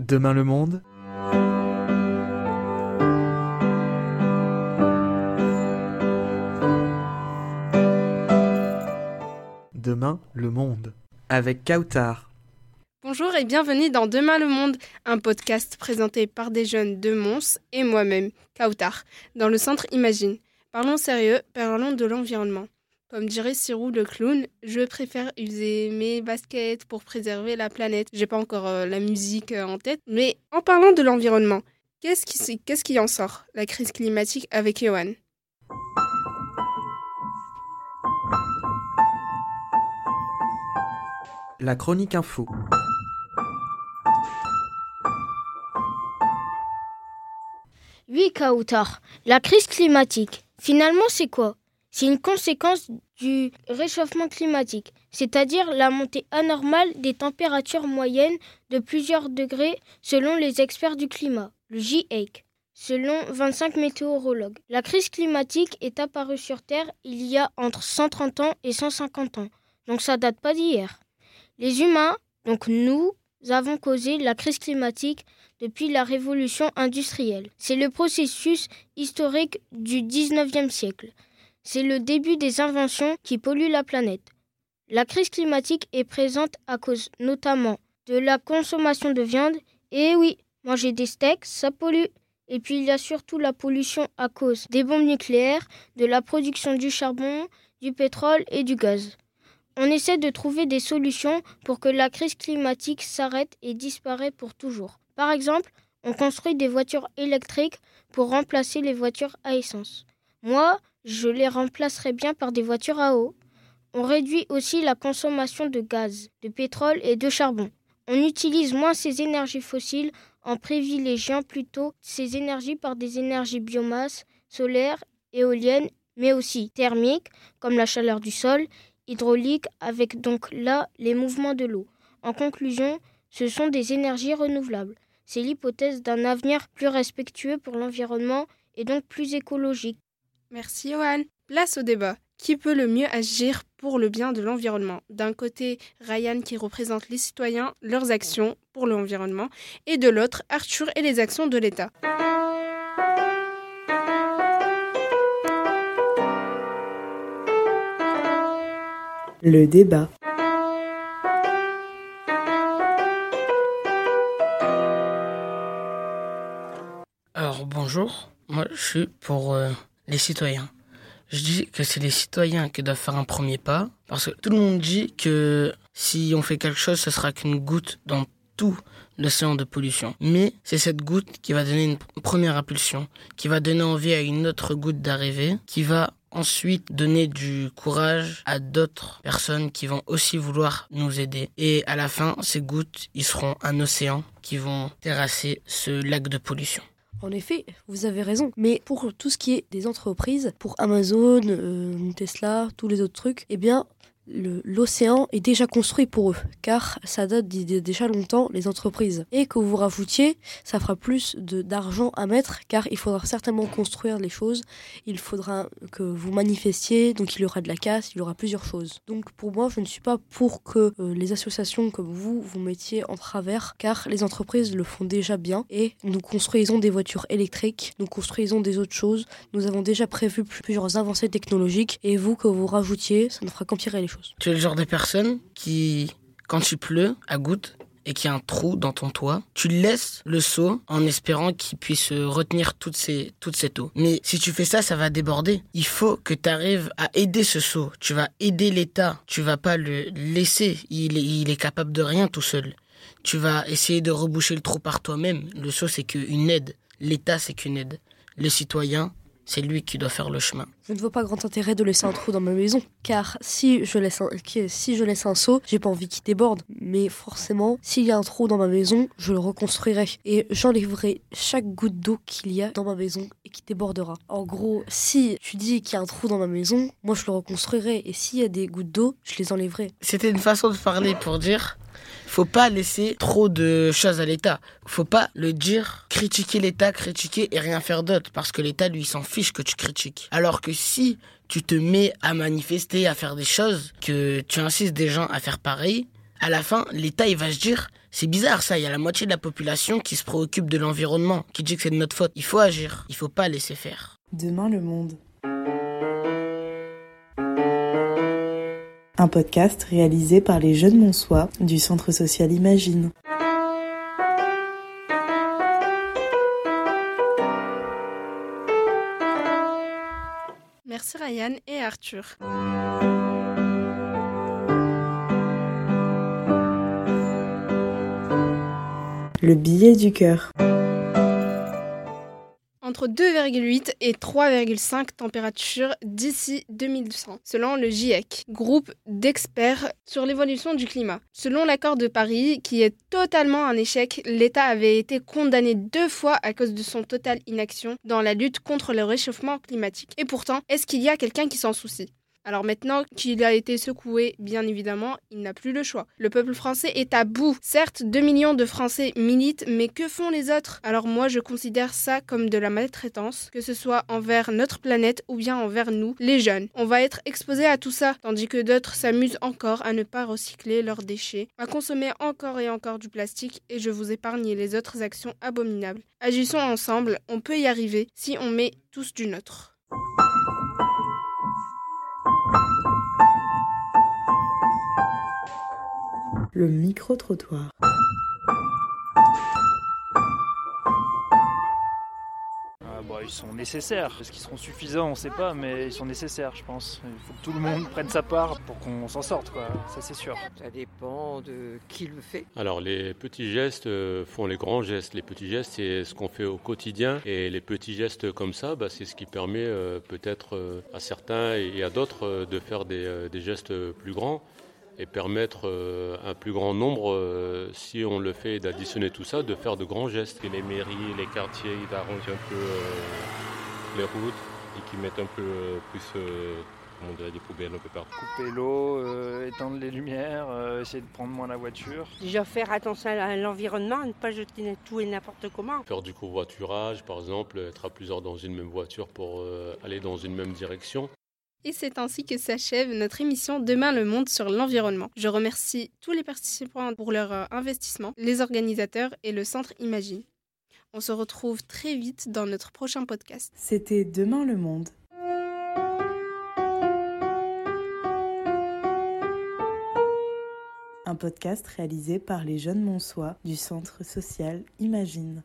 Demain le monde Demain le monde avec Kautar. Bonjour et bienvenue dans Demain le monde, un podcast présenté par des jeunes de Mons et moi-même, Kautar, dans le centre Imagine. Parlons sérieux, parlons de l'environnement. Comme dirait Sirou le clown, je préfère user mes baskets pour préserver la planète. J'ai pas encore euh, la musique euh, en tête, mais en parlant de l'environnement, qu'est-ce qui, qu'est-ce qui en sort La crise climatique avec Johan. La chronique info. Oui, Kautar, la crise climatique. Finalement, c'est quoi? C'est une conséquence du réchauffement climatique, c'est-à-dire la montée anormale des températures moyennes de plusieurs degrés selon les experts du climat, le GIEC, selon 25 météorologues. La crise climatique est apparue sur Terre il y a entre 130 ans et 150 ans, donc ça date pas d'hier. Les humains, donc nous, avons causé la crise climatique depuis la révolution industrielle. C'est le processus historique du 19e siècle. C'est le début des inventions qui polluent la planète. La crise climatique est présente à cause notamment de la consommation de viande. Et oui, manger des steaks, ça pollue. Et puis il y a surtout la pollution à cause des bombes nucléaires, de la production du charbon, du pétrole et du gaz. On essaie de trouver des solutions pour que la crise climatique s'arrête et disparaît pour toujours. Par exemple, on construit des voitures électriques pour remplacer les voitures à essence. Moi, je les remplacerai bien par des voitures à eau. On réduit aussi la consommation de gaz, de pétrole et de charbon. On utilise moins ces énergies fossiles en privilégiant plutôt ces énergies par des énergies biomasse, solaires, éoliennes, mais aussi thermiques, comme la chaleur du sol, hydraulique, avec donc là les mouvements de l'eau. En conclusion, ce sont des énergies renouvelables. C'est l'hypothèse d'un avenir plus respectueux pour l'environnement et donc plus écologique. Merci Johan. Place au débat. Qui peut le mieux agir pour le bien de l'environnement? D'un côté, Ryan qui représente les citoyens, leurs actions pour l'environnement, et de l'autre, Arthur et les actions de l'État. Le débat. Alors bonjour, moi je suis pour euh, les citoyens. Je dis que c'est les citoyens qui doivent faire un premier pas parce que tout le monde dit que si on fait quelque chose, ce sera qu'une goutte dans tout l'océan de pollution. Mais c'est cette goutte qui va donner une première impulsion, qui va donner envie à une autre goutte d'arriver, qui va ensuite donner du courage à d'autres personnes qui vont aussi vouloir nous aider. Et à la fin, ces gouttes, ils seront un océan qui vont terrasser ce lac de pollution. En effet, vous avez raison. Mais pour tout ce qui est des entreprises, pour Amazon, euh, Tesla, tous les autres trucs, eh bien, l'océan est déjà construit pour eux, car ça date d'il déjà longtemps, les entreprises. Et que vous rajoutiez, ça fera plus d'argent à mettre, car il faudra certainement construire les choses, il faudra que vous manifestiez, donc il y aura de la casse, il y aura plusieurs choses. Donc pour moi, je ne suis pas pour que euh, les associations comme vous vous mettiez en travers, car les entreprises le font déjà bien, et nous construisons des voitures électriques, nous construisons des autres choses, nous avons déjà prévu plusieurs avancées technologiques, et vous que vous rajoutiez, ça ne fera qu'empirer les choses. Tu es le genre de personne qui, quand il pleut à gouttes et qu'il y a un trou dans ton toit, tu laisses le seau en espérant qu'il puisse retenir toute, ces, cette eau. Mais si tu fais ça, ça va déborder. Il faut que tu arrives à aider ce seau. Tu vas aider l'État. Tu vas pas le laisser. Il est, il est capable de rien tout seul. Tu vas essayer de reboucher le trou par toi-même. Le seau, c'est qu'une aide. L'État, c'est qu'une aide. Le citoyen, c'est lui qui doit faire le chemin. Je ne vois pas grand intérêt de laisser un trou dans ma maison, car si je laisse un, si je laisse un seau, j'ai pas envie qu'il déborde. Mais forcément, s'il y a un trou dans ma maison, je le reconstruirai et j'enlèverai chaque goutte d'eau qu'il y a dans ma maison et qui débordera. En gros, si tu dis qu'il y a un trou dans ma maison, moi je le reconstruirai et s'il y a des gouttes d'eau, je les enlèverai. C'était une façon de parler pour dire faut pas laisser trop de choses à l'État. Faut pas le dire, critiquer l'État, critiquer et rien faire d'autre. Parce que l'État, lui, s'en fiche que tu critiques. Alors que si tu te mets à manifester, à faire des choses, que tu insistes des gens à faire pareil, À la fin, l'État, il va se dire, c'est bizarre ça, il y a la moitié de la population qui se préoccupe de l'environnement, qui dit que c'est de notre faute. Il faut agir, il faut pas laisser faire. Demain le monde. Un podcast réalisé par les jeunes Monsois du Centre social Imagine. Merci Ryan et Arthur. Le billet du cœur. Entre 2,8 et 3,5 températures d'ici 2100, selon le GIEC, groupe d'experts sur l'évolution du climat. Selon l'accord de Paris, qui est totalement un échec, l'État avait été condamné deux fois à cause de son totale inaction dans la lutte contre le réchauffement climatique. Et pourtant, est-ce qu'il y a quelqu'un qui s'en soucie? Alors maintenant qu'il a été secoué, bien évidemment, il n'a plus le choix. Le peuple français est à bout. Certes, 2 millions de Français militent, mais que font les autres? Alors moi, je considère ça comme de la maltraitance, que ce soit envers notre planète ou bien envers nous, les jeunes. On va être exposés à tout ça, tandis que d'autres s'amusent encore à ne pas recycler leurs déchets, à consommer encore et encore du plastique, et je vous épargne les autres actions abominables. Agissons ensemble, on peut y arriver si on met tous du nôtre. Le micro-trottoir. Ils sont nécessaires. Est-ce qu'ils seront suffisants On ne sait pas, mais ils sont nécessaires, je pense. Il faut que tout le monde prenne sa part pour qu'on s'en sorte, quoi. Ça, c'est sûr. Ça dépend de qui le fait. Alors les petits gestes euh, font les grands gestes. Les petits gestes, c'est ce qu'on fait au quotidien. Et les petits gestes comme ça, bah, c'est ce qui permet euh, peut-être euh, à certains et à d'autres euh, de faire des, euh, des gestes plus grands et permettre euh, un plus grand nombre, euh, si on le fait d'additionner tout ça, de faire de grands gestes. que les mairies, les quartiers, ils arrangent un peu euh, les routes et qu'ils mettent un peu euh, plus euh, comment on dirait, des poubelles un peu partout. Couper l'eau, euh, éteindre les lumières, euh, essayer de prendre moins la voiture. Déjà faire attention à l'environnement, ne pas jeter tout et n'importe comment. Faire du covoiturage, par exemple, être à plusieurs dans une même voiture pour euh, aller dans une même direction. Et c'est ainsi que s'achève notre émission Demain le monde sur l'environnement. Je remercie tous les participants pour leur euh, investissement, les organisateurs et le centre Imagine. On se retrouve très vite dans notre prochain podcast. C'était Demain le monde. Un podcast réalisé par les jeunes Monsois du Centre social Imagine.